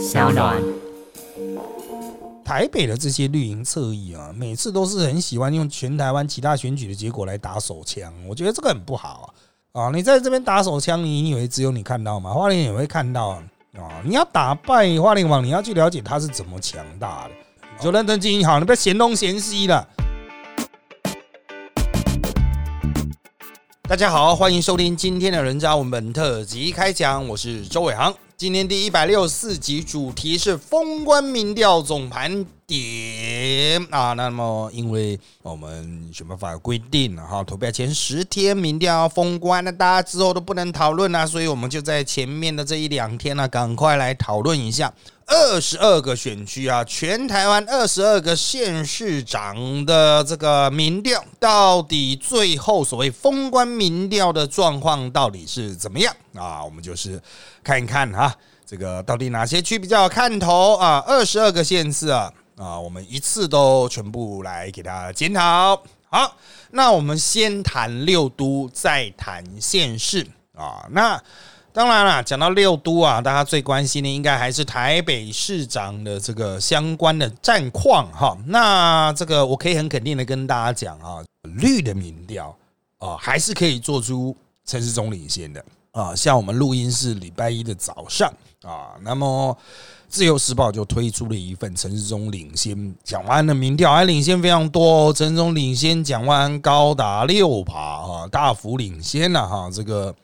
小暖。台北的这些绿营侧翼啊，每次都是很喜欢用全台湾其他选举的结果来打手枪，我觉得这个很不好啊！啊，你在这边打手枪，你以为只有你看到吗？花莲也会看到啊！你要打败花莲王，你要去了解他是怎么强大的，就认真经营好，你不要嫌东嫌西了。大家好，欢迎收听今天的人渣文本特辑开讲，我是周伟航。今天第一百六十四集主题是封关民调总盘点啊。那么，因为我们选办法规定了哈，投票前十天民调要封关，那大家之后都不能讨论啊，所以我们就在前面的这一两天呢，赶快来讨论一下二十二个选区啊，全台湾二十二个县市长的这个民调，到底最后所谓封关民调的状况到底是怎么样啊？我们就是看一看哈。这个到底哪些区比较看头啊？二十二个县市啊，啊，我们一次都全部来给大家检讨。好，那我们先谈六都，再谈县市啊。那当然了，讲到六都啊，大家最关心的应该还是台北市长的这个相关的战况哈。那这个我可以很肯定的跟大家讲啊，绿的民调啊，还是可以做出陈世忠领先的啊。像我们录音是礼拜一的早上。啊，那么自由时报就推出了一份陈世忠领先蒋万安的民调，还领先非常多哦，陈世忠领先蒋万安高达六趴啊，大幅领先了哈，这个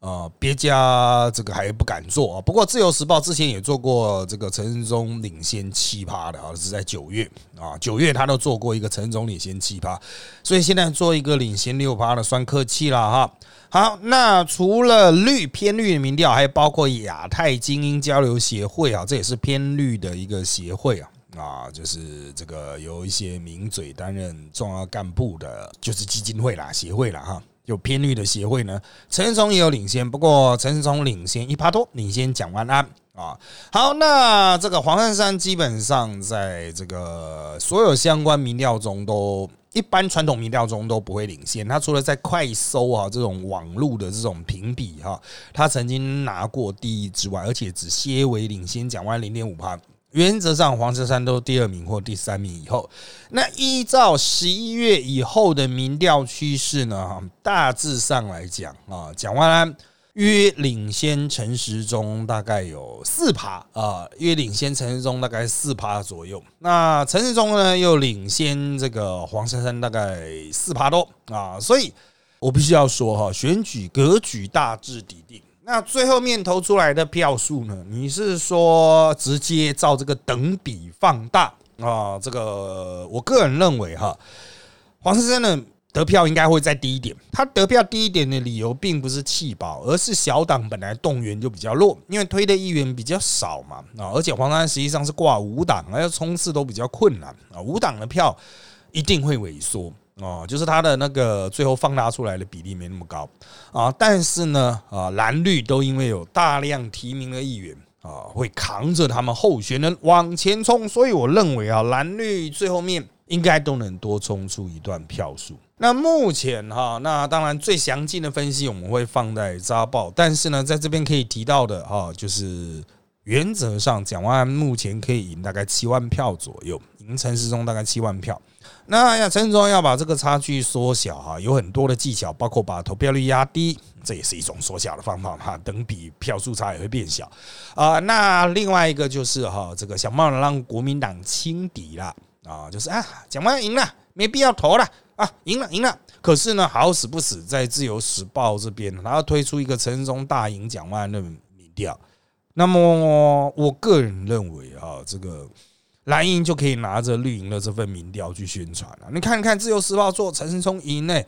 呃，别家这个还不敢做啊。不过自由时报之前也做过这个陈世忠领先七趴的啊，是在九月啊，九月他都做过一个陈世忠领先七趴，所以现在做一个领先六趴的，算客气了哈。好，那除了绿偏绿的民调，还包括亚太精英交流协会啊，这也是偏绿的一个协会啊啊，就是这个有一些名嘴担任重要干部的，就是基金会啦、协会啦哈，有偏绿的协会呢。陈世忠也有领先，不过陈世忠领先一趴多，领先蒋万安啊。好，那这个黄珊珊基本上在这个所有相关民调中都。一般传统民调中都不会领先，他除了在快搜啊这种网络的这种评比哈，他曾经拿过第一之外，而且只些微领先蒋万零点五趴。原则上黄珊珊都第二名或第三名以后，那依照十一月以后的民调趋势呢，大致上来讲啊，蒋万安。约领先陈时中大概有四趴啊，约领先陈时中大概四趴左右。那陈时中呢，又领先这个黄珊珊大概四趴多啊，所以我必须要说哈，选举格局大致底定。那最后面投出来的票数呢，你是说直接照这个等比放大啊？这个我个人认为哈，黄珊珊呢。得票应该会再低一点。他得票低一点的理由，并不是弃保，而是小党本来动员就比较弱，因为推的议员比较少嘛啊。而且黄山实际上是挂五党，要冲刺都比较困难啊。五党的票一定会萎缩哦，就是他的那个最后放大出来的比例没那么高啊。但是呢啊，蓝绿都因为有大量提名的议员啊，会扛着他们候选人往前冲，所以我认为啊，蓝绿最后面应该都能多冲出一段票数。那目前哈，那当然最详尽的分析我们会放在扎报，但是呢，在这边可以提到的哈，就是原则上蒋万目前可以赢大概七万票左右，赢陈世忠大概七万票。那要陈忠要把这个差距缩小哈，有很多的技巧，包括把投票率压低，这也是一种缩小的方法哈，等比票数差也会变小啊。那另外一个就是哈，这个想办法让国民党轻敌了啊，就是啊，蒋万赢了，没必要投了。啊，赢了，赢了！可是呢，好死不死，在自由时报这边，他要推出一个陈忠大赢蒋万安的民调。那么，我个人认为啊，这个蓝营就可以拿着绿营的这份民调去宣传了。你看看自由时报做陈胜聪赢呢，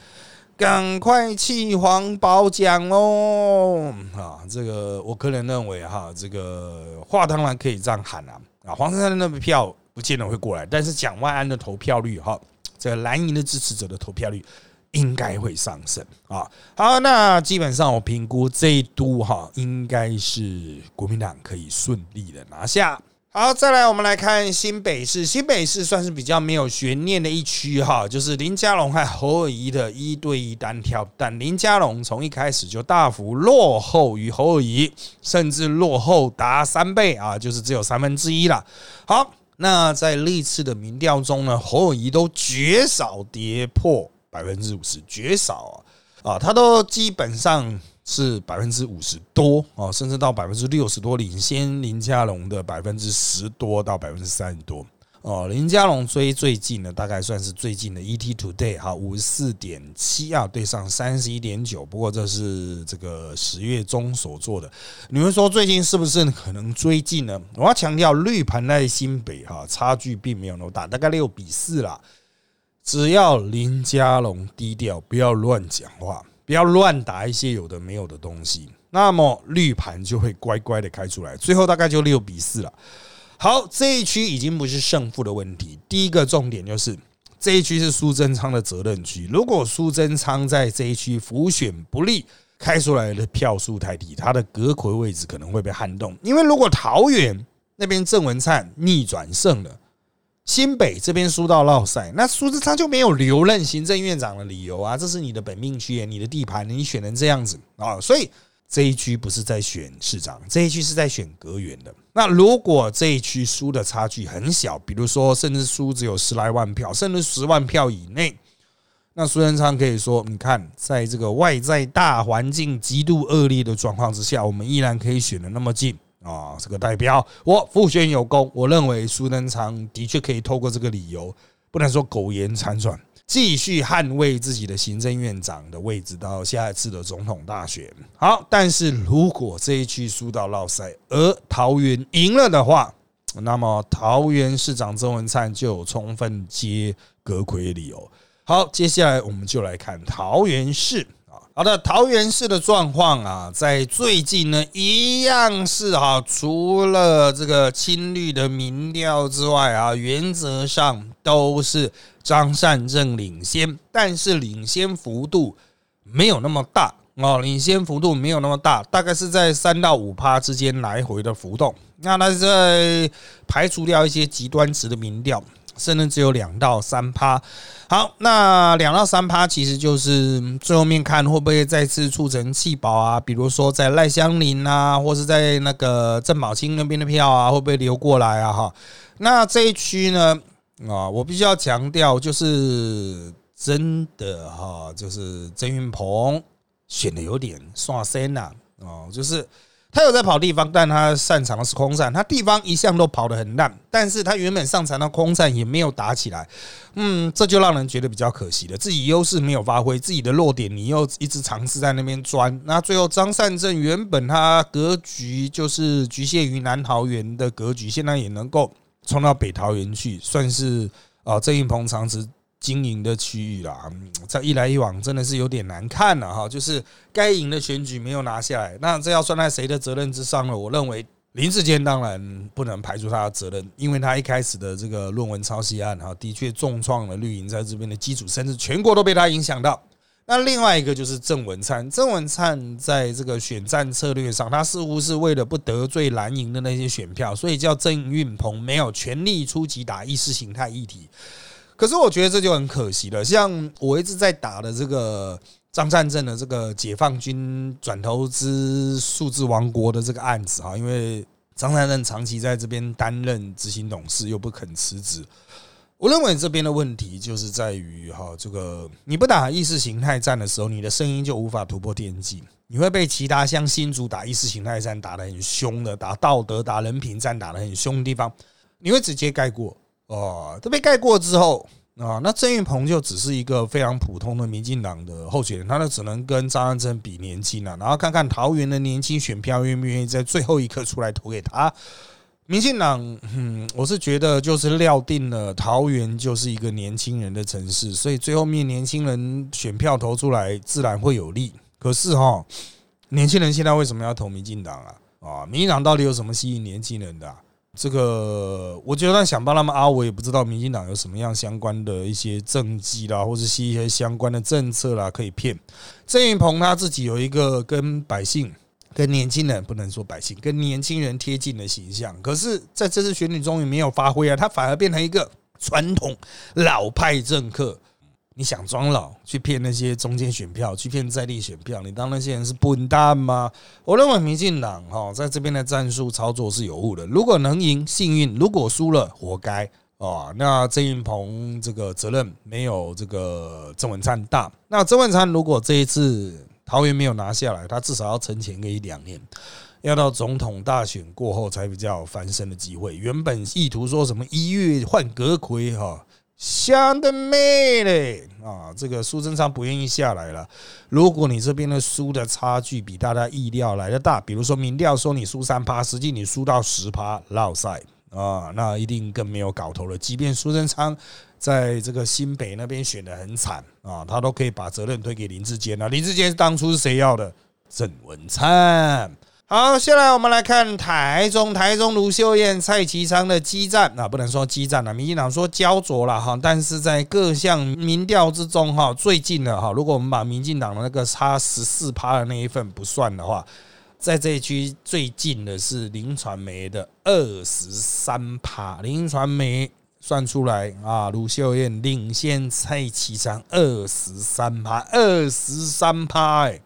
赶快弃黄包奖哦！啊，这个我个人认为哈，这个话当然可以这样喊啊，啊，黄珊珊的那票不见得会过来，但是蒋万安的投票率哈。这个蓝营的支持者的投票率应该会上升啊！好，那基本上我评估这一都哈，应该是国民党可以顺利的拿下。好，再来我们来看新北市。新北市算是比较没有悬念的一区哈，就是林佳龙和侯友谊的一对一单挑。但林佳龙从一开始就大幅落后于侯友谊，甚至落后达三倍啊，就是只有三分之一了。好，那在历次的民调中呢，侯友谊都绝少跌破百分之五十，绝少啊啊，他都基本上。是百分之五十多哦，甚至到百分之六十多，领先林家龙的百分之十多到百分之三十多哦。林家龙追最近的大概算是最近的 ET Today 哈，五十四点七啊，对上三十一点九。不过这是这个十月中所做的。你们说最近是不是可能追进呢？我要强调，绿盘在新北哈，差距并没有那么大，大概六比四啦。只要林家龙低调，不要乱讲话。不要乱打一些有的没有的东西，那么绿盘就会乖乖的开出来。最后大概就六比四了。好，这一区已经不是胜负的问题。第一个重点就是这一区是苏贞昌的责任区。如果苏贞昌在这一区浮选不利，开出来的票数太低，他的隔魁位置可能会被撼动。因为如果桃园那边郑文灿逆转胜了。新北这边输到落赛，那苏志昌就没有留任行政院长的理由啊！这是你的本命区，你的地盘，你选成这样子啊！所以这一区不是在选市长，这一区是在选阁员的。那如果这一区输的差距很小，比如说甚至输只有十来万票，甚至十万票以内，那苏贞昌可以说：你看，在这个外在大环境极度恶劣的状况之下，我们依然可以选的那么近。啊，这个代表我复选有功，我认为苏贞昌的确可以透过这个理由，不能说苟延残喘，继续捍卫自己的行政院长的位置到下一次的总统大选。好，但是如果这一区输到落赛，而桃园赢了的话，那么桃园市长曾文灿就有充分接阁魁理由。好，接下来我们就来看桃园市。好的，桃园市的状况啊，在最近呢，一样是哈，除了这个青绿的民调之外啊，原则上都是张善政领先，但是领先幅度没有那么大哦，领先幅度没有那么大，大概是在三到五趴之间来回的浮动。那它在排除掉一些极端值的民调。甚至只有两到三趴，好，那两到三趴其实就是最后面看会不会再次促成弃保啊？比如说在赖香林啊，或是在那个郑宝清那边的票啊，会不会流过来啊？哈，那这一区呢啊，我必须要强调，就是真的哈，就是曾云鹏选的有点刷身呐，哦，就是。他有在跑地方，但他擅长的是空战。他地方一向都跑得很烂，但是他原本擅长的空战也没有打起来。嗯，这就让人觉得比较可惜了。自己优势没有发挥，自己的弱点你又一直尝试在那边钻。那最后张善正原本他格局就是局限于南桃园的格局，现在也能够冲到北桃园去，算是啊郑运鹏长直。经营的区域啦，这一来一往真的是有点难看了哈。就是该赢的选举没有拿下来，那这要算在谁的责任之上呢？我认为林志坚当然不能排除他的责任，因为他一开始的这个论文抄袭案哈，的确重创了绿营在这边的基础，甚至全国都被他影响到。那另外一个就是郑文灿，郑文灿在这个选战策略上，他似乎是为了不得罪蓝营的那些选票，所以叫郑运鹏没有全力出击打意识形态议题。可是我觉得这就很可惜了。像我一直在打的这个张善政的这个解放军转投资数字王国的这个案子哈，因为张善政长期在这边担任执行董事，又不肯辞职。我认为这边的问题就是在于哈，这个你不打意识形态战的时候，你的声音就无法突破天际，你会被其他像新竹打意识形态战打得很凶的，打道德、打人品战打得很凶的地方，你会直接盖过。哦，都被盖过之后啊，那郑运鹏就只是一个非常普通的民进党的候选人，他呢只能跟张安珍比年轻了，然后看看桃园的年轻选票愿不愿意在最后一刻出来投给他。民进党，嗯，我是觉得就是料定了桃园就是一个年轻人的城市，所以最后面年轻人选票投出来自然会有利。可是哈，年轻人现在为什么要投民进党啊？啊，民进党到底有什么吸引年轻人的？这个，我就算想帮他们啊，我也不知道民进党有什么样相关的一些政绩啦，或者是一些相关的政策啦，可以骗郑云鹏他自己有一个跟百姓跟年轻人不能说百姓，跟年轻人贴近的形象。可是在这次选举中也没有发挥啊，他反而变成一个传统老派政客。你想装老去骗那些中间选票，去骗在地选票，你当那些人是笨蛋吗？我认为民进党哈在这边的战术操作是有误的。如果能赢，幸运；如果输了，活该啊！那郑云鹏这个责任没有这个郑文灿大。那郑文灿如果这一次桃园没有拿下来，他至少要存钱个一两年，要到总统大选过后才比较翻身的机会。原本意图说什么一月换阁魁哈。想得美嘞啊！这个苏贞昌不愿意下来了。如果你这边的输的差距比大家意料来的大，比如说民调说你输三趴，实际你输到十趴，落赛啊，那一定更没有搞头了。即便苏贞昌在这个新北那边选的很惨啊，他都可以把责任推给林志坚了。林志坚当初是谁要的？郑文灿。好，下来我们来看台中，台中卢秀燕、蔡其昌的激战啊，不能说激战了，民进党说焦灼了哈，但是在各项民调之中哈，最近的哈，如果我们把民进党的那个差十四趴的那一份不算的话，在这一区最近的是林传媒的二十三趴，林传媒算出来啊，卢秀燕领先蔡其昌二十三趴，二十三趴哎。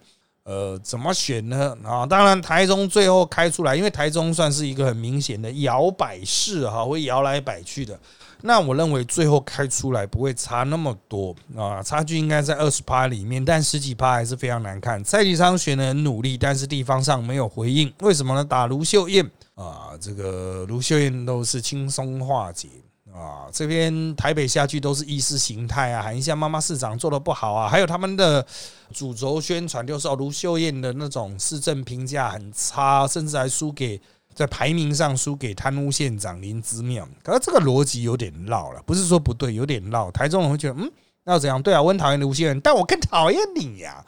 呃，怎么选呢？啊，当然台中最后开出来，因为台中算是一个很明显的摇摆式哈，会摇来摆去的。那我认为最后开出来不会差那么多啊，差距应该在二十趴里面，但十几趴还是非常难看。蔡启昌选的很努力，但是地方上没有回应，为什么呢？打卢秀燕啊，这个卢秀燕都是轻松化解。啊，这边台北下去都是意识形态啊，喊一下妈妈市长做的不好啊，还有他们的主轴宣传就是哦卢秀燕的那种市政评价很差，甚至还输给在排名上输给贪污县长林之妙。可是这个逻辑有点绕了，不是说不对，有点绕。台中人会觉得，嗯，那要怎样？对啊，我很讨厌卢秀燕，但我更讨厌你呀。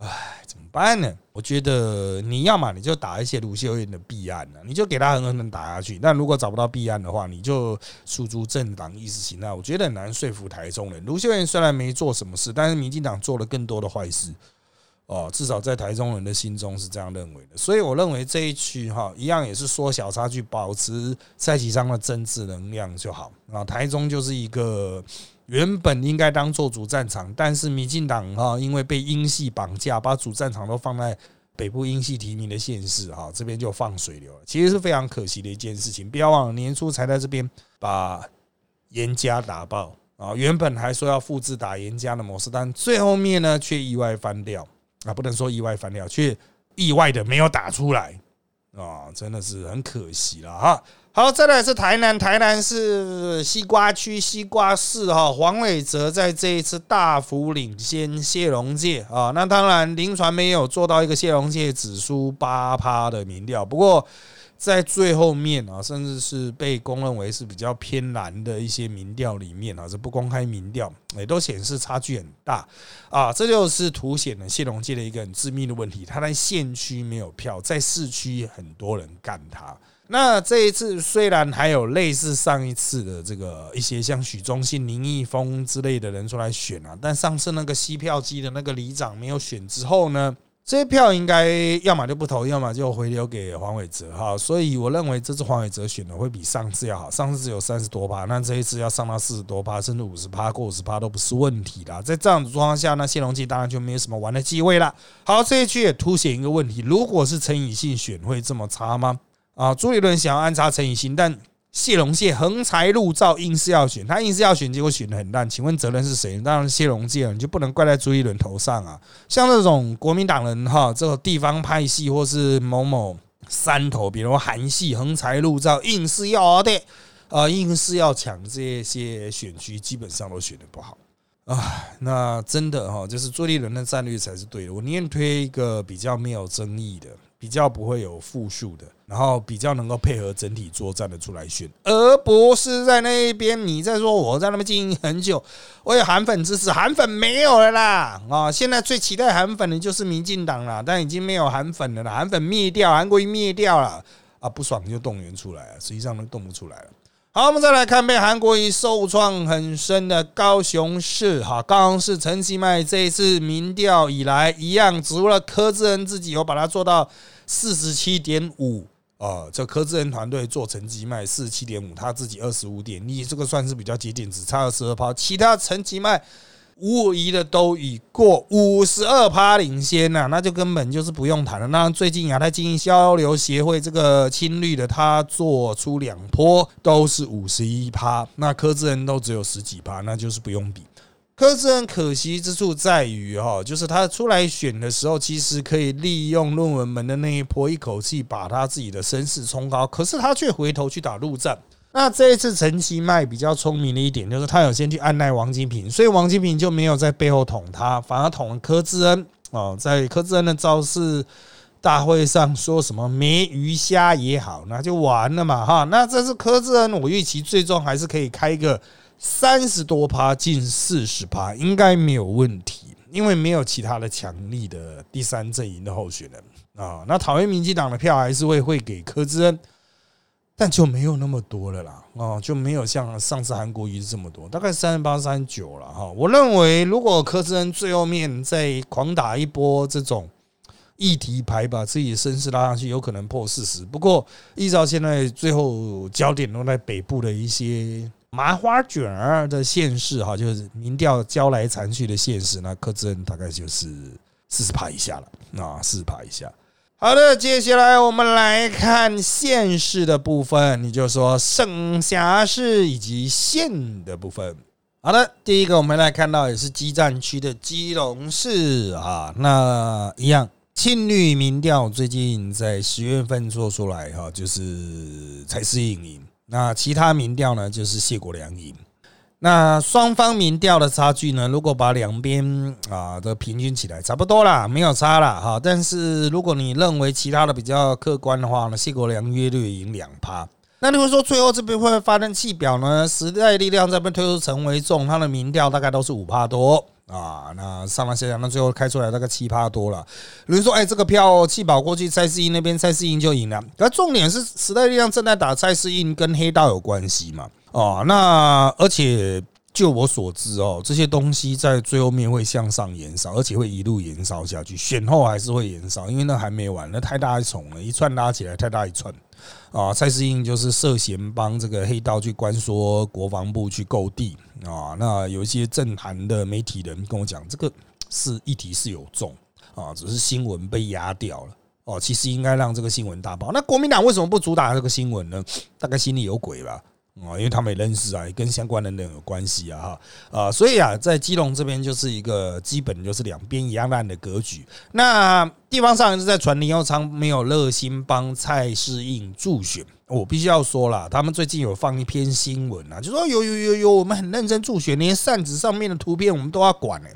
唉，怎么办呢？我觉得你要么你就打一些卢秀燕的弊案呢，你就给他狠狠的打下去。但如果找不到弊案的话，你就诉诸政党意识形态。我觉得很难说服台中人。卢秀燕虽然没做什么事，但是民进党做了更多的坏事。哦，至少在台中人的心中是这样认为的。所以我认为这一区哈，一样也是缩小差距，保持蔡启昌的政治能量就好啊。台中就是一个。原本应该当做主战场，但是民进党哈，因为被英系绑架，把主战场都放在北部英系提名的县市哈，这边就放水流了，其实是非常可惜的一件事情。不要忘了年初才在这边把严家打爆啊，原本还说要复制打严家的模式，但最后面呢却意外翻掉啊，不能说意外翻掉，却意外的没有打出来啊，真的是很可惜了哈。好，再来是台南，台南是西瓜区西瓜市哈，黄伟哲在这一次大幅领先谢龙介啊，那当然林传没有做到一个谢龙介只输八趴的民调，不过在最后面啊，甚至是被公认为是比较偏蓝的一些民调里面啊，这不公开民调也都显示差距很大啊，这就是凸显了谢龙介的一个很致命的问题，他在县区没有票，在市区很多人干他。那这一次虽然还有类似上一次的这个一些像许忠信、林毅峰之类的人出来选啊，但上次那个西票机的那个里长没有选之后呢，这些票应该要么就不投，要么就回流给黄伟哲哈。所以我认为这次黄伟哲选的会比上次要好，上次只有三十多趴，那这一次要上到四十多趴，甚至五十趴过五十趴都不是问题啦。在这样子状况下，那谢龙记当然就没有什么玩的机会了。好，这一区也凸显一个问题：如果是陈以信选会这么差吗？啊，朱立伦想要安插陈以信，但谢龙介横财入灶，硬是要选，他硬是要选，结果选的很烂。请问责任是谁？当然谢龙介，你就不能怪在朱立伦头上啊。像这种国民党人哈，这个地方派系或是某某山头，比如韩系横财入灶，硬是要的，啊，硬是要抢这些选区，基本上都选的不好啊。那真的哈，就是朱立伦的战略才是对的。我宁愿推一个比较没有争议的。比较不会有负数的，然后比较能够配合整体作战的出来选，而不是在那一边你在说我在那边经营很久，我有韩粉支持，韩粉没有了啦啊！现在最期待韩粉的就是民进党啦，但已经没有韩粉了啦，韩粉灭掉，韩国瑜灭掉了啊！不爽就动员出来了，实际上都动不出来了好，我们再来看被韩国瑜受创很深的高雄市。哈，高雄市陈其迈这一次民调以来，一样除了柯志恩自己有把它做到四十七点五。啊，这柯志恩团队做成绩卖四十七点五，他自己二十五点你，这个算是比较接近，只差二十二趴。其他陈其迈无疑的都已过五十二趴领先呐，那就根本就是不用谈了。那最近亚太经济交流协会这个青绿的，他做出两波都是五十一趴，那柯志恩都只有十几趴，那就是不用比。柯志恩可惜之处在于哈，就是他出来选的时候，其实可以利用论文门的那一波，一口气把他自己的声势冲高。可是他却回头去打陆战。那这一次陈其迈比较聪明的一点，就是他有先去按耐王金平，所以王金平就没有在背后捅他，反而捅了柯志恩。哦，在柯志恩的招式大会上说什么没鱼虾也好，那就完了嘛哈。那这是柯志恩，我预期最终还是可以开一个。三十多趴，近四十趴，应该没有问题，因为没有其他的强力的第三阵营的候选人啊。那讨厌民进党的票还是会会给柯志恩，但就没有那么多了啦。哦，就没有像上次韩国瑜这么多，大概三十八、三十九了哈。我认为，如果柯志恩最后面再狂打一波这种议题牌，把自己的声势拉上去，有可能破四十。不过，依照现在最后焦点都在北部的一些。麻花卷儿的县市哈，就是民调交来残去的县市，那柯志恩大概就是四十趴以下了啊，四十趴以下。好的，接下来我们来看县市的部分，你就说省辖市以及县的部分。好的，第一个我们来看到也是基站区的基隆市啊，那一样青绿民调最近在十月份做出来哈，就是蔡适应赢。那其他民调呢，就是谢国良赢。那双方民调的差距呢，如果把两边啊的平均起来，差不多啦，没有差了哈。但是如果你认为其他的比较客观的话呢，谢国良约略赢两趴。那你会说最后这边会发生弃表呢？时代力量这边推出陈为重，他的民调大概都是五趴多。啊，那上了下来，那最后开出来大概七趴多了。有人说，哎，这个票弃保过去，蔡世英那边蔡世英就赢了。那重点是时代力量正在打蔡世英，跟黑道有关系嘛？哦，那而且就我所知哦，这些东西在最后面会向上延烧，而且会一路延烧下去，选后还是会延烧，因为那还没完，那太大一重了，一串拉起来太大一串。啊，蔡世英就是涉嫌帮这个黑道去关说国防部去购地啊。那有一些政坛的媒体人跟我讲，这个是议题是有重啊，只是新闻被压掉了哦。其实应该让这个新闻大爆。那国民党为什么不主打这个新闻呢？大概心里有鬼吧。啊，因为他们也认识啊，也跟相关的人有关系啊，哈啊，所以啊，在基隆这边就是一个基本就是两边一样烂的格局。那地方上一直在传林佑昌没有热心帮蔡适应助选，我必须要说了，他们最近有放一篇新闻啊，就说有有有有，我们很认真助选，连扇子上面的图片我们都要管哎，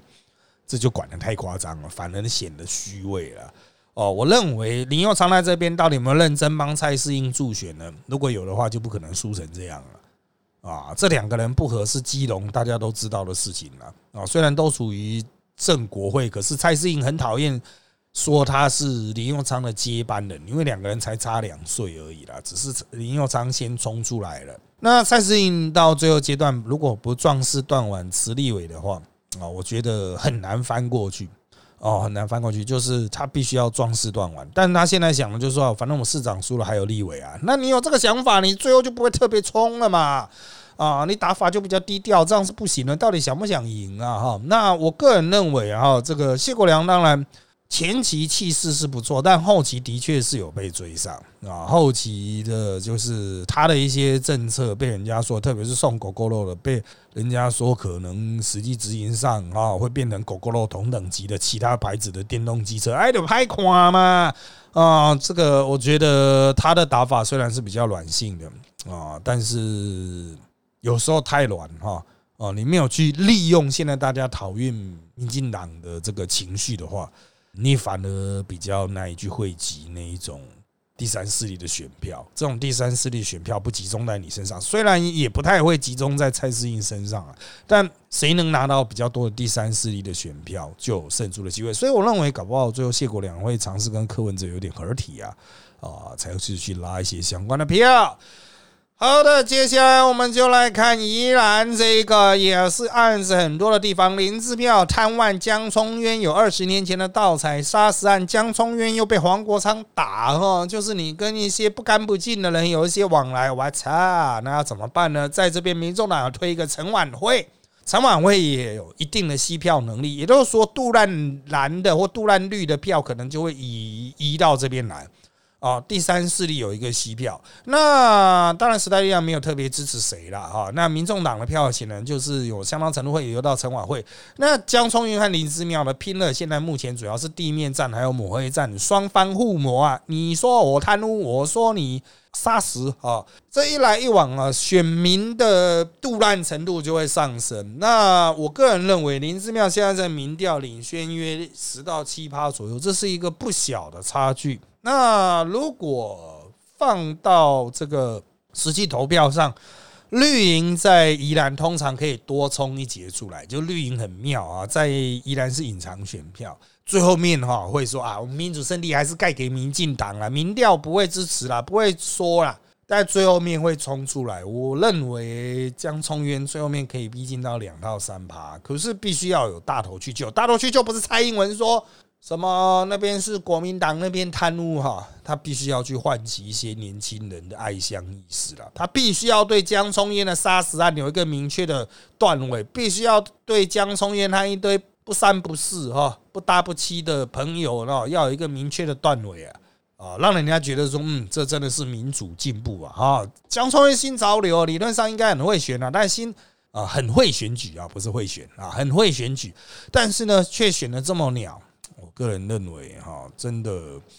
这就管的太夸张了，反而显得虚伪了。哦，我认为林佑昌在这边到底有没有认真帮蔡适应助选呢？如果有的话，就不可能输成这样了。啊，这两个人不合是基隆大家都知道的事情了。啊，虽然都属于正国会，可是蔡适应很讨厌说他是林佑昌的接班人，因为两个人才差两岁而已啦。只是林佑昌先冲出来了。那蔡适应到最后阶段，如果不壮士断腕持立委的话，啊，我觉得很难翻过去。哦，很难翻过去，就是他必须要壮士断腕。但他现在想的就是说，反正我们市长输了，还有立委啊。那你有这个想法，你最后就不会特别冲了嘛？啊，你打法就比较低调，这样是不行的。到底想不想赢啊？哈，那我个人认为啊，这个谢国良当然。前期气势是不错，但后期的确是有被追上啊。后期的就是他的一些政策被人家说，特别是送狗狗肉的，被人家说可能实际执行上啊会变成狗狗肉同等级的其他牌子的电动机车，哎，得拍垮嘛啊！这个我觉得他的打法虽然是比较软性的啊，但是有时候太软哈啊，你没有去利用现在大家讨厌民进党的这个情绪的话。你反而比较难以去汇集那一种第三势力的选票，这种第三势力选票不集中在你身上，虽然也不太会集中在蔡思应身上啊，但谁能拿到比较多的第三势力的选票，就有胜出的机会。所以我认为，搞不好最后谢国良会尝试跟柯文哲有点合体啊，啊，才去去拉一些相关的票。好的，接下来我们就来看宜兰这个，也是案子很多的地方。林志妙贪万江聪渊有二十年前的盗采杀死案，江聪渊又被黄国昌打哈，就是你跟一些不干不净的人有一些往来，我操，那要怎么办呢？在这边，民众党要推一个陈晚会，陈晚会也有一定的吸票能力，也就是说，杜烂蓝的或杜烂绿的票可能就会移移到这边来。哦，第三势力有一个吸票，那当然时代力量没有特别支持谁了哈。那民众党的票显然就是有相当程度会流到陈晚会。那江聪云和林之妙的拼了，现在目前主要是地面战还有抹黑战，双方互磨啊。你说我贪污，我说你杀死啊，这一来一往啊，选民的杜烂程度就会上升。那我个人认为，林之妙现在在民调领先约十到七趴左右，这是一个不小的差距。那如果放到这个实际投票上，绿营在宜兰通常可以多冲一节出来，就绿营很妙啊，在宜兰是隐藏选票，最后面哈会说啊，我们民主胜利还是盖给民进党了，民调不会支持啦，不会说啦，但最后面会冲出来。我认为江聪渊最后面可以逼近到两到三趴，可是必须要有大头去救，大头去救不是蔡英文说。什么？那边是国民党那边贪污哈，他必须要去唤起一些年轻人的爱乡意识了。他必须要对江聪燕的杀死案有一个明确的断尾，必须要对江聪燕他一堆不三不四哈、不搭不七的朋友哦，要有一个明确的断尾啊啊，让人家觉得说，嗯，这真的是民主进步啊！哈，江聪燕新潮流，理论上应该很会选啊，但新啊很会选举啊，不是会选啊，很会选举，但是呢，却选的这么鸟。个人认为，哈，真的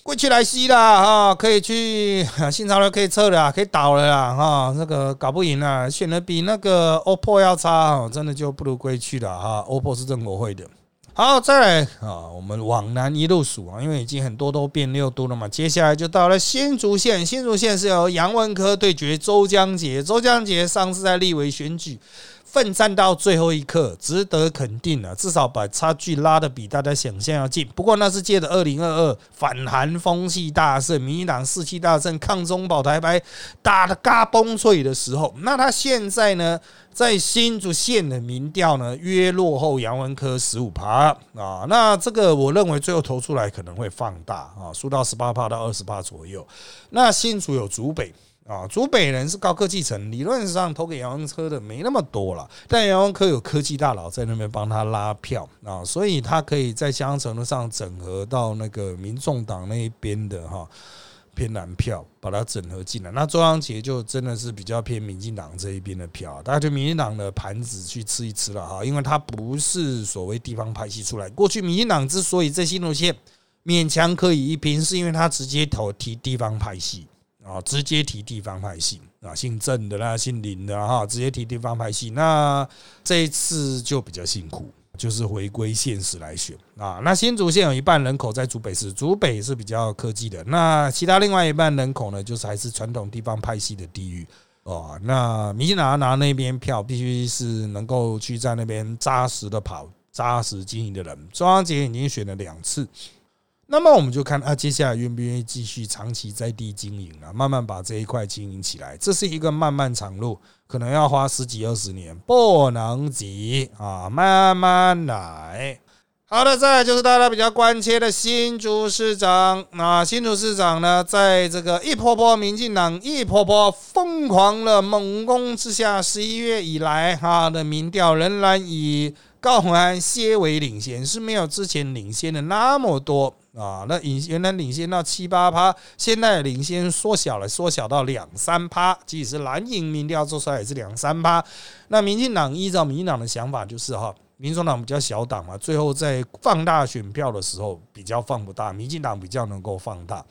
贵起来吸啦，哈，可以去 新潮流可以撤了，可以倒了啦，哈，那个搞不赢啊，选的比那个 OPPO 要差，哈真的就不如归去了，哈，OPPO 是政国会的。好，再来啊，我们往南一路数啊，因为已经很多都变六度了嘛，接下来就到了新竹县，新竹县是由杨文科对决周江杰，周江杰上次在立委选举。奋战到最后一刻，值得肯定了。至少把差距拉得比大家想象要近。不过那是借着二零二二反韩风气大盛，民进党士气大盛，抗中保台牌打得嘎嘣脆的时候，那他现在呢，在新竹县的民调呢，约落后杨文科十五趴啊。那这个我认为最后投出来可能会放大啊，输到十八趴到二十趴左右。那新竹有竹北。啊，主北人是高科技城，理论上投给杨文科的没那么多了，但杨文科有科技大佬在那边帮他拉票啊，所以他可以在相当程度上整合到那个民众党那一边的哈偏蓝票，把它整合进来。那中央节就真的是比较偏民进党这一边的票，大家就民进党的盘子去吃一吃了哈，因为它不是所谓地方派系出来。过去民进党之所以在新路线勉强可以一拼，是因为他直接投提地方派系。啊，直接提地方派系啊，姓郑的啦，姓林的哈，直接提地方派系。那这一次就比较辛苦，就是回归现实来选啊。那新竹县有一半人口在竹北市，竹北是比较科技的。那其他另外一半人口呢，就是还是传统地方派系的地域哦。那民进党拿那边票，必须是能够去在那边扎实的跑、扎实经营的人。中央节已经选了两次。那么我们就看啊，接下来愿不愿意继续长期在地经营啊，慢慢把这一块经营起来，这是一个漫漫长路，可能要花十几二十年，不能急啊，慢慢来。好的，再来就是大家比较关切的新竹市长啊，新竹市长呢，在这个一波波民进党一波波疯狂的猛攻之下，十一月以来哈的民调仍然以高虹安些为领先，是没有之前领先的那么多。啊，那领原来领先到七八趴，现在领先缩小了，缩小到两三趴。即使蓝营民调做出来也是两三趴。那民进党依照民进党的想法，就是哈，民主党比较小党嘛，最后在放大选票的时候比较放不大，民进党比较能够放大。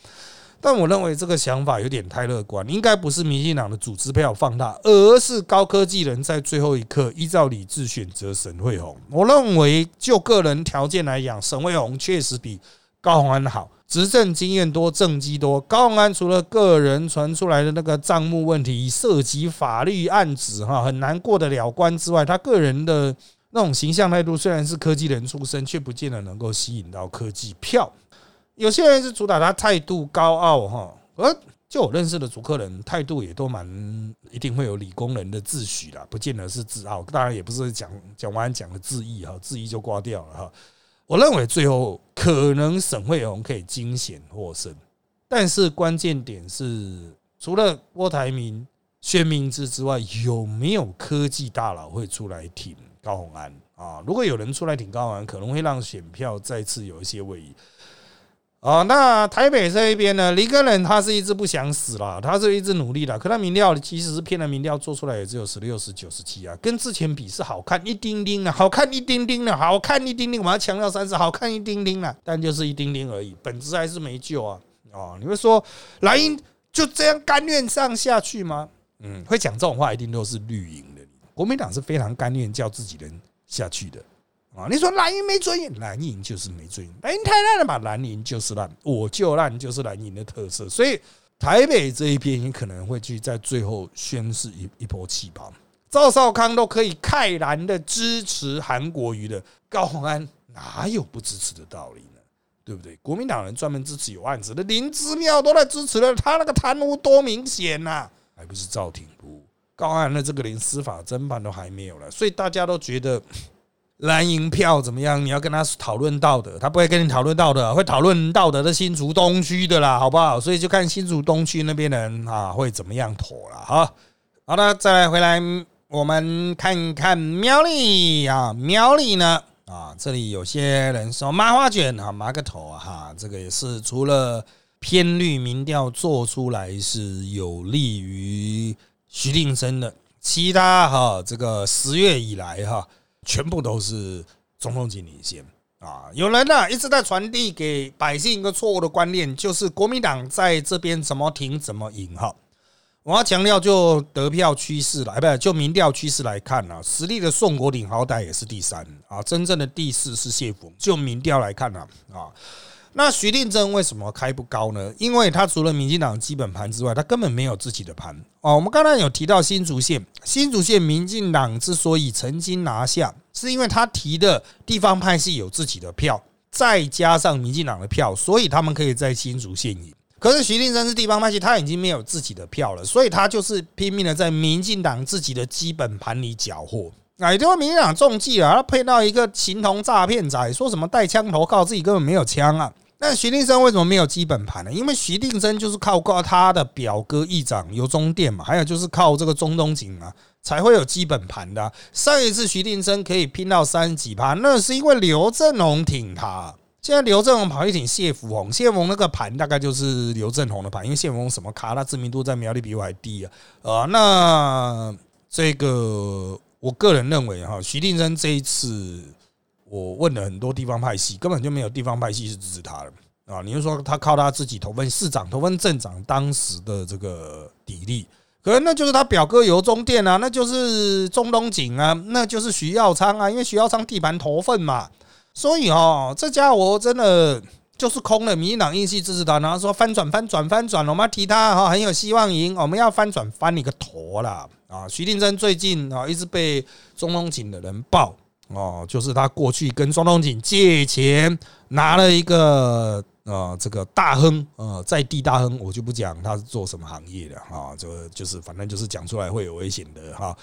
但我认为这个想法有点太乐观，应该不是民进党的组织票放大，而是高科技人在最后一刻依照理智选择沈惠宏。我认为就个人条件来讲，沈惠宏确实比。高鸿安好，执政经验多，政绩多。高鸿安除了个人传出来的那个账目问题涉及法律案子哈，很难过得了关之外，他个人的那种形象态度，虽然是科技人出身，却不见得能够吸引到科技票。有些人是主打他态度高傲哈，而。就我认识的主客人态度也都蛮一定会有理工人的自诩啦，不见得是自傲，当然也不是讲讲完讲的自意哈，自意就挂掉了哈。我认为最后可能沈惠宏可以惊险获胜，但是关键点是除了郭台铭、薛明之之外，有没有科技大佬会出来挺高宏安啊？如果有人出来挺高宏安，可能会让选票再次有一些位移。哦，那台北这一边呢？林根人他是一直不想死了，他是一直努力的。可他民调其实是骗了民调做出来也只有十六、十九、十七啊，跟之前比是好看一丁丁的，好看一丁丁的，好看一丁丁。我们要强调三次，好看一丁丁了，但就是一丁丁而已，本质还是没救啊！哦，你会说莱茵就这样甘愿上下去吗？嗯，会讲这种话一定都是绿营的。国民党是非常甘愿叫自己人下去的。啊！你说蓝营没尊严，蓝营就是没尊严，蓝营太烂了吧？蓝营就是烂，我就烂就是蓝营的特色。所以台北这一边也可能会去在最后宣示一一波气泡。赵少康都可以慨然的支持韩国瑜的高鸿安，哪有不支持的道理呢？对不对？国民党人专门支持有案子的林之妙都在支持了，他那个贪污多明显呐，还不是赵挺部高安的这个连司法侦办都还没有了，所以大家都觉得。蓝银票怎么样？你要跟他讨论道德，他不会跟你讨论道德，会讨论道德的新竹东区的啦，好不好？所以就看新竹东区那边人啊会怎么样妥了哈。好的，再来回来，我们看看苗栗啊，苗栗呢啊，这里有些人说麻花卷啊，麻个头啊哈，这个也是除了偏绿民调做出来是有利于徐定生的，其他哈这个十月以来哈。全部都是总统级领先啊！有人呢一直在传递给百姓一个错误的观念，就是国民党在这边怎么停怎么赢哈。我要强调，就得票趋势来，不就民调趋势来看呢，实力的宋国鼎好歹也是第三啊，真正的第四是谢峰。就民调来看呢啊。那徐定珍为什么开不高呢？因为他除了民进党基本盘之外，他根本没有自己的盘哦。我们刚才有提到新竹县，新竹县民进党之所以曾经拿下，是因为他提的地方派系有自己的票，再加上民进党的票，所以他们可以在新竹县赢。可是徐定珍是地方派系，他已经没有自己的票了，所以他就是拼命的在民进党自己的基本盘里缴获。啊，也就是民进党中计了，他配到一个形同诈骗仔，说什么带枪投靠自己根本没有枪啊。那徐定生为什么没有基本盘呢？因为徐定生就是靠靠他的表哥议长游中殿嘛，还有就是靠这个中东锦啊，才会有基本盘的。上一次徐定生可以拼到三十几趴，那是因为刘振宏挺他。现在刘振宏跑去挺谢福洪，谢福洪那个盘大概就是刘振宏的盘，因为谢福洪什么卡，他知名度在苗栗比我还低啊。呃，那这个我个人认为哈，徐定生这一次。我问了很多地方派系，根本就没有地方派系是支持他的啊！你是说他靠他自己投奔市长、投奔镇长当时的这个底力，可能那就是他表哥由中店啊，那就是中东锦啊，那就是徐耀昌啊，因为徐耀昌地盘投份嘛，所以哦，这家伙真的就是空了。民进党硬系支持他，然后说翻转、翻转、翻转，我们要提他哈，很有希望赢，我们要翻转翻你个头啦！啊！徐定珍最近啊，一直被中东锦的人爆。哦，就是他过去跟庄东锦借钱拿了一个呃，这个大亨呃，在地大亨，我就不讲他是做什么行业的哈，这个就是反正就是讲出来会有危险的哈。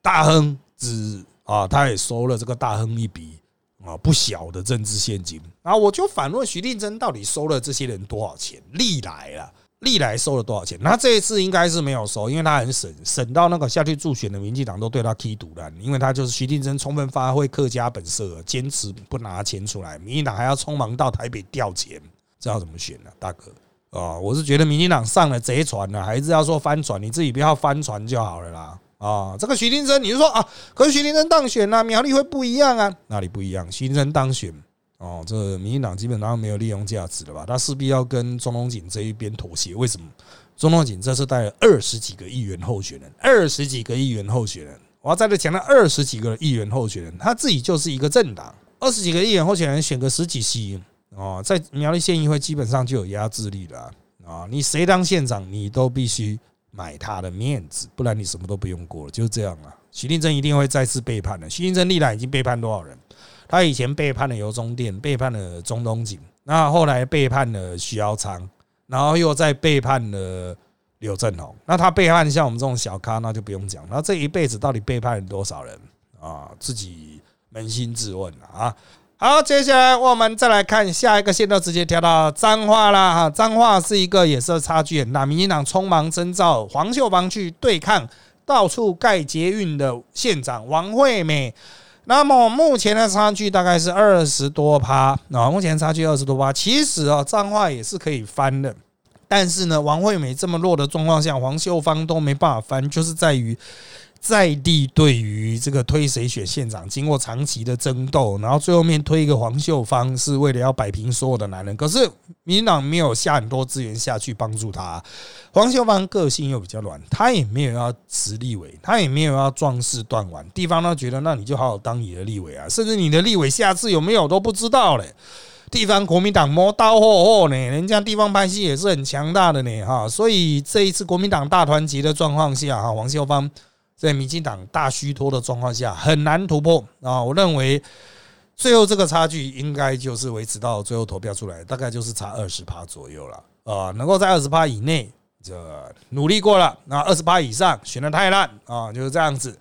大亨只啊，他也收了这个大亨一笔啊不小的政治现金啊，我就反问徐定珍到底收了这些人多少钱？历来啊。历来收了多少钱？那这一次应该是没有收，因为他很省，省到那个下去助选的民进党都对他踢毒了，因为他就是徐定珍充分发挥客家本色，坚持不拿钱出来，民进党还要匆忙到台北调钱，这要怎么选呢？大哥啊，我是觉得民进党上了贼船了，还是要说翻船，你自己不要翻船就好了啦。啊，这个徐定珍，你是说啊？可是徐定珍当选了，苗栗会不一样啊？哪里不一样？徐定珍当选。哦，这民进党基本上没有利用价值了吧？他势必要跟中东锦这一边妥协。为什么？中东锦这次带了二十几个议员候选人，二十几个议员候选人，我要在这强调，二十几个议员候选人，他自己就是一个政党，二十几个议员候选人选个十几席，哦，在苗栗县议会基本上就有压制力了啊！你谁当县长，你都必须买他的面子，不然你什么都不用过了，就是这样了。徐定珍一定会再次背叛的。徐定珍历来已经背叛多少人？他以前背叛了油中店，背叛了中东锦，那后来背叛了徐耀昌，然后又再背叛了刘正宏。那他背叛像我们这种小咖，那就不用讲。那这一辈子到底背叛了多少人啊？自己扪心自问了啊。好，接下来我们再来看下一个线，都直接跳到脏话啦哈。脏话是一个也是差距很大，民进党匆忙征召黄秀芳去对抗到处盖捷运的县长王惠美。那么目前的差距大概是二十多趴啊，目前差距二十多趴。其实啊，脏话也是可以翻的，但是呢，王惠美这么弱的状况下，黄秀芳都没办法翻，就是在于。在地对于这个推谁选县长，经过长期的争斗，然后最后面推一个黄秀芳，是为了要摆平所有的男人。可是民进党没有下很多资源下去帮助他。黄秀芳个性又比较软，他也没有要辞立委，他也没有要壮士断腕。地方呢觉得，那你就好好当你的立委啊，甚至你的立委下次有没有都不知道嘞。地方国民党磨刀霍霍呢，人家地方派系也是很强大的呢，哈。所以这一次国民党大团结的状况下，哈，黄秀芳。在民进党大虚脱的状况下，很难突破啊！我认为最后这个差距应该就是维持到最后投票出来，大概就是差二十趴左右了啊！能够在二十趴以内，这努力过了，那二十趴以上选的太烂啊，就是这样子。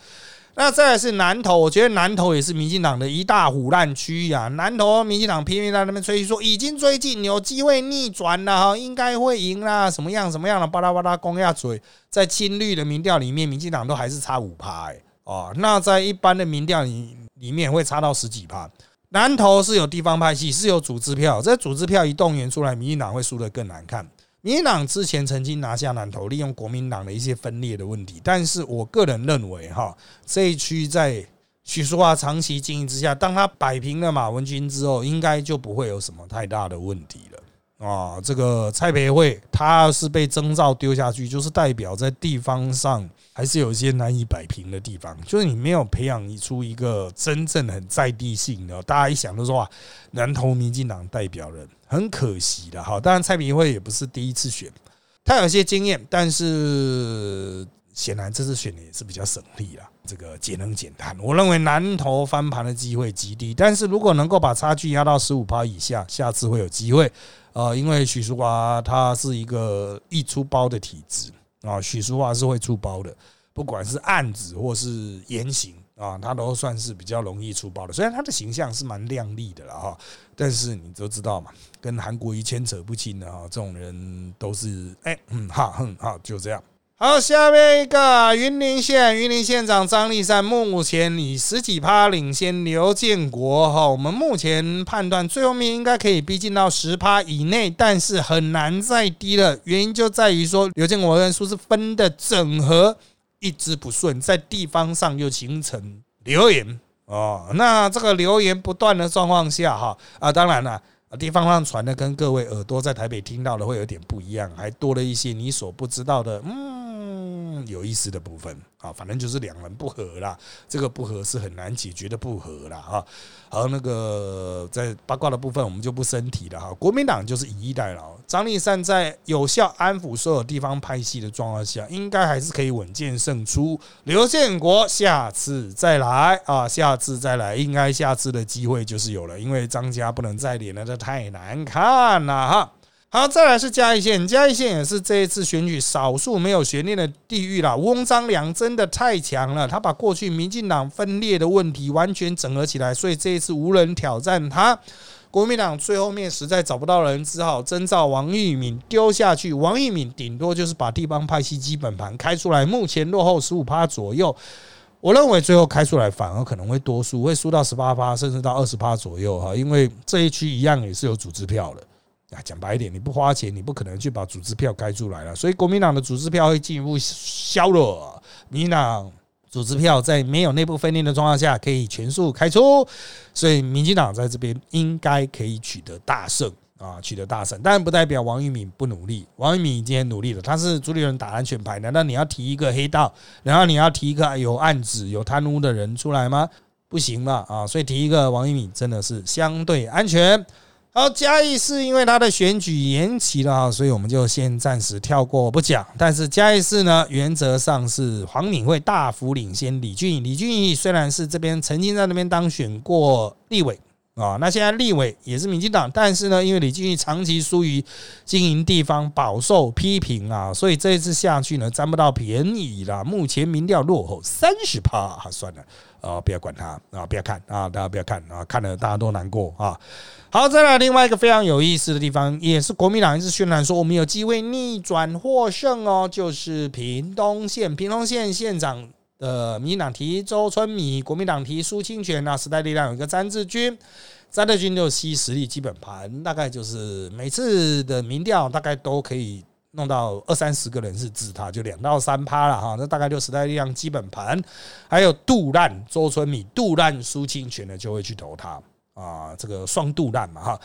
那再来是南投，我觉得南投也是民进党的一大虎烂区啊。南投民进党拼命在那边吹嘘说已经追进，有机会逆转了哈，应该会赢啦，什么样什么样的巴拉巴拉公下嘴，在青绿的民调里面，民进党都还是差五趴哎哦，那在一般的民调里里面会差到十几趴。南投是有地方派系，是有组织票，这组织票一动员出来，民进党会输得更难看。民进党之前曾经拿下南投，利用国民党的一些分裂的问题，但是我个人认为，哈，这一区在许淑华长期经营之下，当他摆平了马文君之后，应该就不会有什么太大的问题了啊。这个蔡培慧，他是被征召丢下去，就是代表在地方上还是有一些难以摆平的地方，就是你没有培养出一个真正很在地性的，大家一想都说啊，南投民进党代表人。很可惜的哈，当然蔡明慧也不是第一次选，他有些经验，但是显然这次选的也是比较省力了，这个节能减碳，我认为南投翻盘的机会极低，但是如果能够把差距压到十五趴以下，下次会有机会啊，因为许淑华她是一个易出包的体质啊，许淑华是会出包的，不管是案子或是言行。啊，他都算是比较容易出包的，虽然他的形象是蛮靓丽的了哈，但是你都知道嘛，跟韩国瑜牵扯不清的哈，这种人都是哎嗯哈哼哈就这样。好，下面一个云林县云林县长张立善目前以十几趴领先刘建国哈，我们目前判断最后面应该可以逼近到十趴以内，但是很难再低了，原因就在于说刘建国跟苏是分的整合。一直不顺，在地方上又形成流言哦。那这个流言不断的状况下，哈啊，当然了，地方上传的跟各位耳朵在台北听到的会有点不一样，还多了一些你所不知道的，嗯，嗯有意思的部分啊。反正就是两人不和啦，这个不和是很难解决的不和啦，哈。而那个在八卦的部分，我们就不深提了哈。国民党就是以逸待劳，张立善在有效安抚所有地方派系的状况下，应该还是可以稳健胜出。刘建国下次再来啊，下次再来，应该下次的机会就是有了，因为张家不能再连了，这太难看了哈。好，再来是嘉义县，嘉义县也是这一次选举少数没有悬念的地域了。翁张良真的太强了，他把过去民进党分裂的问题完全整合起来，所以这一次无人挑战他。国民党最后面实在找不到人，只好征召王玉敏丢下去。王玉敏顶多就是把地方派系基本盘开出来，目前落后十五趴左右。我认为最后开出来反而可能会多输，会输到十八趴，甚至到二十趴左右哈，因为这一区一样也是有组织票的。啊，讲白一点，你不花钱，你不可能去把组织票开出来了。所以国民党的组织票会进一步削弱。民进党组织票在没有内部分裂的状况下，可以全数开出。所以民进党在这边应该可以取得大胜啊，取得大胜。但不代表王玉敏不努力，王玉敏已经很努力了。他是主理人打安全牌，难道你要提一个黑道，然后你要提一个有案子、有贪污的人出来吗？不行了啊！所以提一个王玉敏真的是相对安全。好，嘉义市因为他的选举延期了啊，所以我们就先暂时跳过不讲。但是嘉义市呢，原则上是黄敏惠大幅领先李俊李俊义虽然是这边曾经在那边当选过立委啊。那现在立委也是民进党，但是呢，因为李进玉长期疏于经营地方，饱受批评啊，所以这一次下去呢，占不到便宜啦。目前民调落后三十趴，算了啊，不要管他啊，不要看啊，大家不要看啊，看了大家都难过啊。好，再来另外一个非常有意思的地方，也是国民党一直宣传说我们有机会逆转获胜哦，就是屏东县，屏东县县长的民党提周春米，国民党提苏清泉，那时代力量有一个詹志军，詹志军就吸实力基本盘，大概就是每次的民调大概都可以弄到二三十个人是支他，就两到三趴了哈，那大概就时代力量基本盘，还有杜烂周春米、杜烂苏清泉呢，就会去投他。啊，这个双杜烂嘛哈，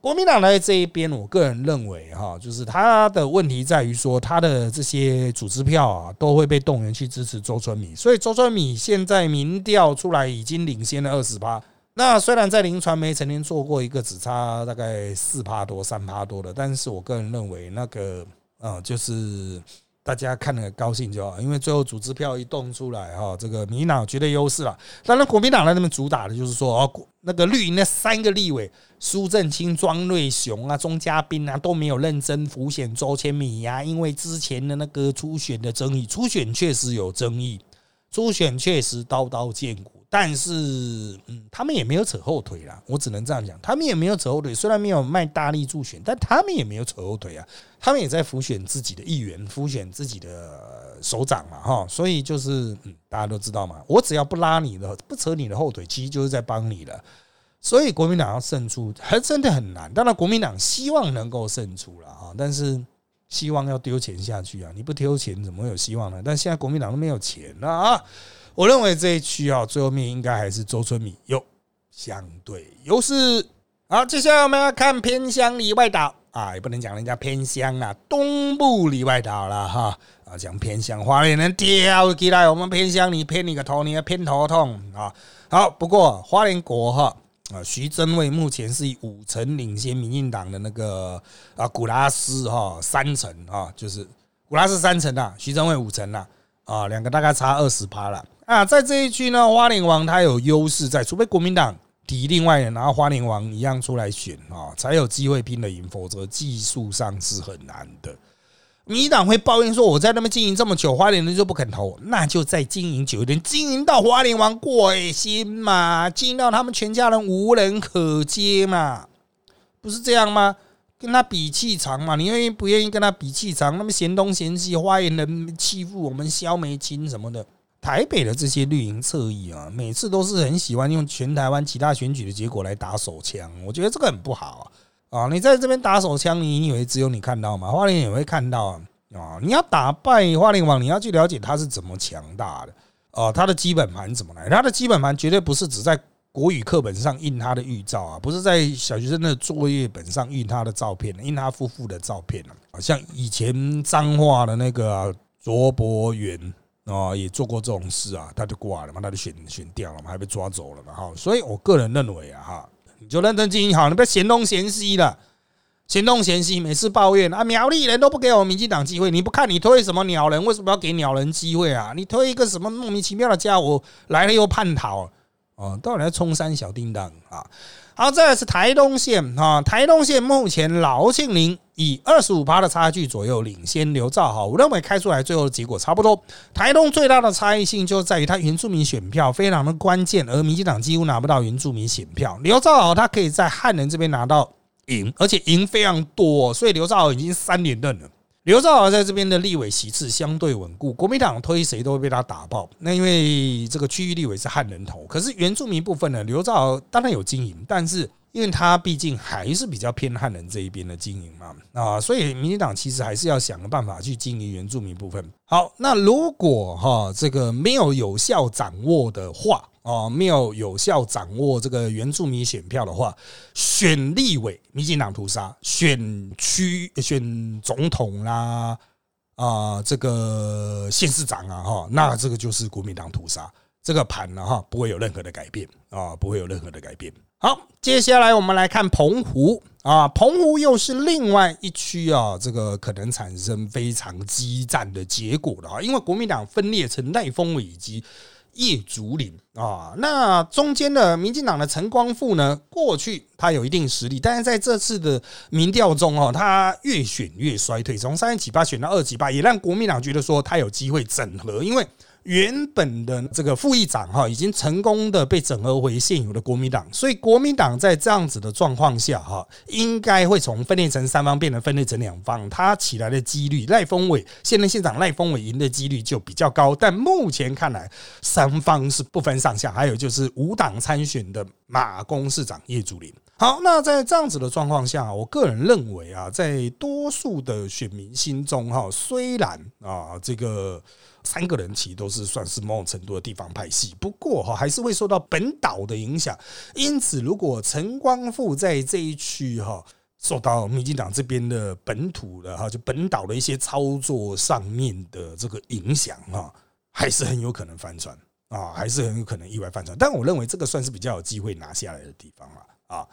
国民党在这一边，我个人认为哈，就是他的问题在于说，他的这些组织票啊，都会被动员去支持周春米，所以周春米现在民调出来已经领先了二十八。那虽然在林传媒曾经做过一个只差大概四趴多、三趴多的，但是我个人认为那个啊，就是。大家看了高兴就好，因为最后组织票一动出来哈，这个民党绝对优势了。当然，国民党在那边主打的就是说哦，那个绿营那三个立委苏正清、庄瑞雄啊、钟嘉宾啊都没有认真浮选周千米呀，因为之前的那个初选的争议，初选确实有争议，初选确实刀刀见骨。但是，嗯，他们也没有扯后腿啦，我只能这样讲，他们也没有扯后腿。虽然没有卖大力助选，但他们也没有扯后腿啊，他们也在浮选自己的议员，浮选自己的首长嘛，哈。所以就是，嗯，大家都知道嘛，我只要不拉你的，不扯你的后腿，其实就是在帮你了。所以国民党要胜出，还真的很难。当然，国民党希望能够胜出了啊，但是希望要丢钱下去啊，你不丢钱怎么会有希望呢？但现在国民党都没有钱了啊。我认为这一区啊，最后面应该还是周春米有相对优势。好，接下来我们要看偏乡里外岛啊，也不能讲人家偏乡啊，东部里外岛了哈啊，讲偏乡花莲人跳起来，我们偏乡你偏你个头，你要偏头痛啊。好，不过花莲国哈啊，徐增伟目前是以五成领先民进党的那个啊古拉斯哈三成啊，就是古拉斯三成啊，徐增伟五成呐，啊，两个大概差二十趴了。啊，在这一区呢，花莲王他有优势在，除非国民党敌另外人，然后花莲王一样出来选啊，才有机会拼得赢，否则技术上是很难的。民党会抱怨说，我在那边经营这么久，花莲人就不肯投，那就再经营久一点，经营到花莲王鬼心嘛，经营到他们全家人无人可接嘛，不是这样吗？跟他比气场嘛，你愿意不愿意跟他比气场？那么嫌东嫌西，花莲人欺负我们萧梅清什么的。台北的这些绿营侧翼啊，每次都是很喜欢用全台湾其他选举的结果来打手枪，我觉得这个很不好啊！你在这边打手枪，你以为只有你看到吗？花莲也会看到啊！你要打败花莲网，你要去了解他是怎么强大的哦，他的基本盘怎么来？他的基本盘绝对不是只在国语课本上印他的预兆啊，不是在小学生的作业本上印他的照片，印他夫妇的照片啊，像以前脏话的那个卓博元。哦，也做过这种事啊，他就挂了嘛，他就选选掉了嘛，还被抓走了嘛，哈，所以我个人认为啊，哈，你就认真经营好，你不要嫌东嫌西的，嫌东嫌西，每次抱怨啊，苗栗人都不给我们民进党机会，你不看你推什么鸟人，为什么要给鸟人机会啊？你推一个什么莫名其妙的家伙来了又叛逃，哦，到底要冲山小叮当啊？好，再来是台东县啊，台东县目前劳庆林以二十五趴的差距左右领先刘兆豪，我认为开出来最后的结果差不多。台东最大的差异性就在于他原住民选票非常的关键，而民进党几乎拿不到原住民选票。刘兆豪他可以在汉人这边拿到赢，而且赢非常多，所以刘兆豪已经三连任了。刘兆豪在这边的立委席次相对稳固，国民党推谁都会被他打爆。那因为这个区域立委是汉人头，可是原住民部分呢，刘兆豪当然有经营，但是因为他毕竟还是比较偏汉人这一边的经营嘛，啊，所以民进党其实还是要想个办法去经营原住民部分。好，那如果哈这个没有有效掌握的话。哦，没有有效掌握这个原住民选票的话，选立委民进党屠杀，选区选总统啦，啊，这个县市长啊，哈，那这个就是国民党屠杀，这个盘呢，哈，不会有任何的改变啊，不会有任何的改变。好，接下来我们来看澎湖啊，澎湖又是另外一区啊，这个可能产生非常激战的结果的啊，因为国民党分裂成内丰以及。叶竹林啊。那中间的民进党的陈光复呢，过去他有一定实力，但是在这次的民调中哦，他越选越衰退，从三十几八选到二几八，也让国民党觉得说他有机会整合，因为。原本的这个副议长哈，已经成功的被整合回现有的国民党，所以国民党在这样子的状况下哈，应该会从分裂成三方变成分裂成两方，他起来的几率，赖峰伟现任县长赖峰伟赢的几率就比较高，但目前看来三方是不分上下，还有就是无党参选的马公市长叶祖林。好，那在这样子的状况下，我个人认为啊，在多数的选民心中哈，虽然啊这个。三个人其实都是算是某种程度的地方派系，不过哈还是会受到本岛的影响。因此，如果陈光复在这一区哈受到民进党这边的本土的哈就本岛的一些操作上面的这个影响哈，还是很有可能翻船啊，还是很有可能意外翻船。但我认为这个算是比较有机会拿下来的地方了。啊，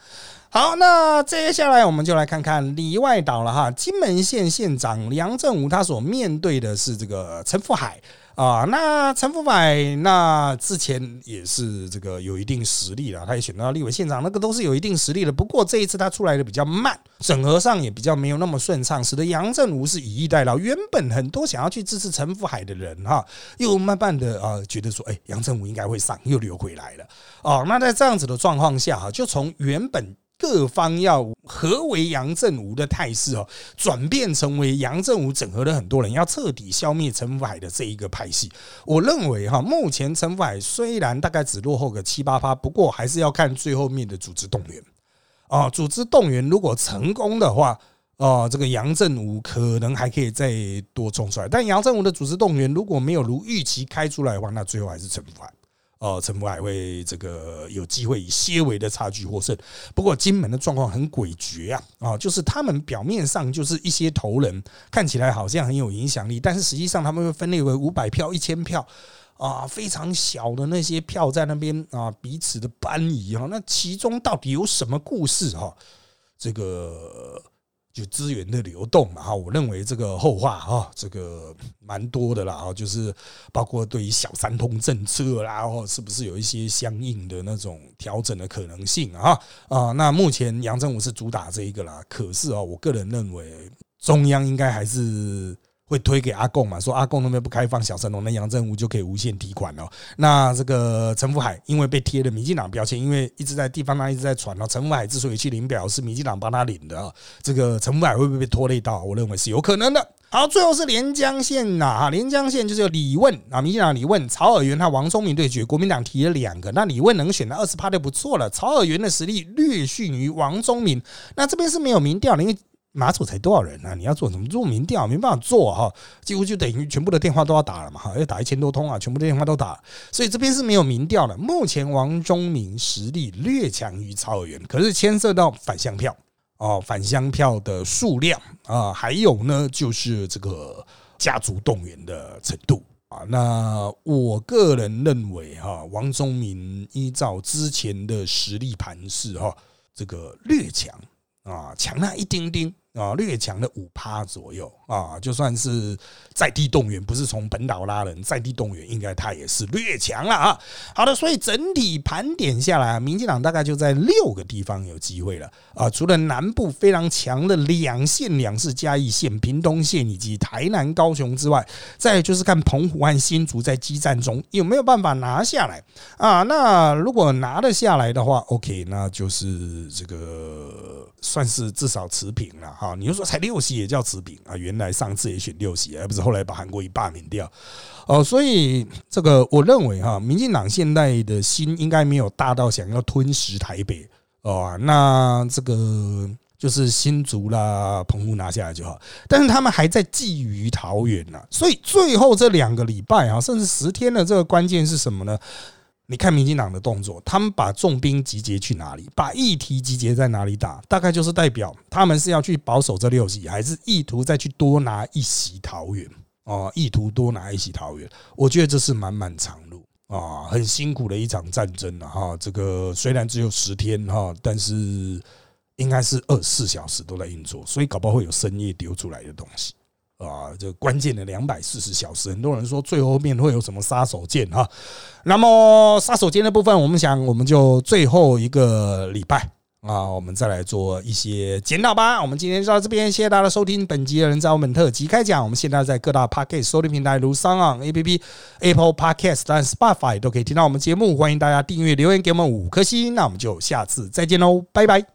好，那接下来我们就来看看里外岛了哈。金门县县长梁振武他所面对的是这个陈福海。啊，那陈福海那之前也是这个有一定实力了，他也选到立委县长，那个都是有一定实力的。不过这一次他出来的比较慢，整合上也比较没有那么顺畅，使得杨振武是以逸待劳。原本很多想要去支持陈福海的人哈，又慢慢的啊觉得说，哎，杨振武应该会上，又流回来了。哦，那在这样子的状况下哈，就从原本。各方要合围杨振武的态势哦，转变成为杨振武整合了很多人，要彻底消灭陈福海的这一个派系。我认为哈，目前陈福海虽然大概只落后个七八趴，不过还是要看最后面的组织动员啊。组织动员如果成功的话，哦，这个杨振武可能还可以再多冲出来。但杨振武的组织动员如果没有如预期开出来的话，那最后还是陈福海。哦，陈福海会这个有机会以些微的差距获胜。不过金门的状况很诡谲啊！啊，就是他们表面上就是一些头人，看起来好像很有影响力，但是实际上他们会分裂为五百票、一千票啊，非常小的那些票在那边啊，彼此的搬移哈。那其中到底有什么故事哈？这个。就资源的流动嘛哈，我认为这个后话哈，这个蛮多的啦哈，就是包括对于小三通政策啦，或是不是有一些相应的那种调整的可能性啊啊，那目前杨振武是主打这一个啦，可是啊，我个人认为中央应该还是。会推给阿贡嘛？说阿贡那边不开放小神龙，那杨振武就可以无限提款了。那这个陈福海因为被贴了民进党标签，因为一直在地方上一直在传哦，陈福海之所以去领表，是民进党帮他领的啊。这个陈福海会不会被拖累到？我认为是有可能的。好，最后是连江县呐，哈，连江县就是有李问啊，民进党李问、曹尔元和王忠明对决，国民党提了两个，那李问能选到二十趴就不错了。曹尔元的实力略逊于王忠明，那这边是没有民调的，因为。马祖才多少人呢？你要做什么做民调？没办法做哈，几乎就等于全部的电话都要打了嘛哈，要打一千多通啊，全部的电话都打，所以这边是没有民调的。目前王忠明实力略强于曹尔元，可是牵涉到返乡票哦，返乡票的数量啊，还有呢就是这个家族动员的程度啊。那我个人认为哈，王忠明依照之前的实力盘势哈，这个略强啊，强那一丁丁。啊，略强的五趴左右。啊，就算是在地动员，不是从本岛拉人，在地动员应该他也是略强了啊。好的，所以整体盘点下来，民进党大概就在六个地方有机会了啊。除了南部非常强的两县两市嘉义县、屏东县以及台南、高雄之外，再就是看澎湖和新竹在激战中有没有办法拿下来啊。那如果拿得下来的话，OK，那就是这个算是至少持平了。哈，你就说才六席也叫持平啊？原原来上次也选六席，而不是后来把韩国瑜罢免掉哦。所以这个我认为哈，民进党现在的心应该没有大到想要吞食台北哦。那这个就是新竹啦、澎湖拿下来就好，但是他们还在觊觎桃园呢。所以最后这两个礼拜啊，甚至十天的这个关键是什么呢？你看民进党的动作，他们把重兵集结去哪里？把议题集结在哪里打？大概就是代表他们是要去保守这六席，还是意图再去多拿一席桃园？哦，意图多拿一席桃园，我觉得这是漫漫长路啊，很辛苦的一场战争了哈。这个虽然只有十天哈，但是应该是二十四小时都在运作，所以搞不好会有深夜丢出来的东西。啊，这关键的两百四十小时，很多人说最后面会有什么杀手锏哈？那么杀手锏的部分，我们想我们就最后一个礼拜啊，我们再来做一些检讨吧。我们今天就到这边，谢谢大家收听本集的人在我们特辑开讲。我们现在在各大 Podcast 收听平台，如 s o n App、Apple Podcast、Spotify 都可以听到我们节目。欢迎大家订阅、留言给我们五颗星。那我们就下次再见喽，拜拜。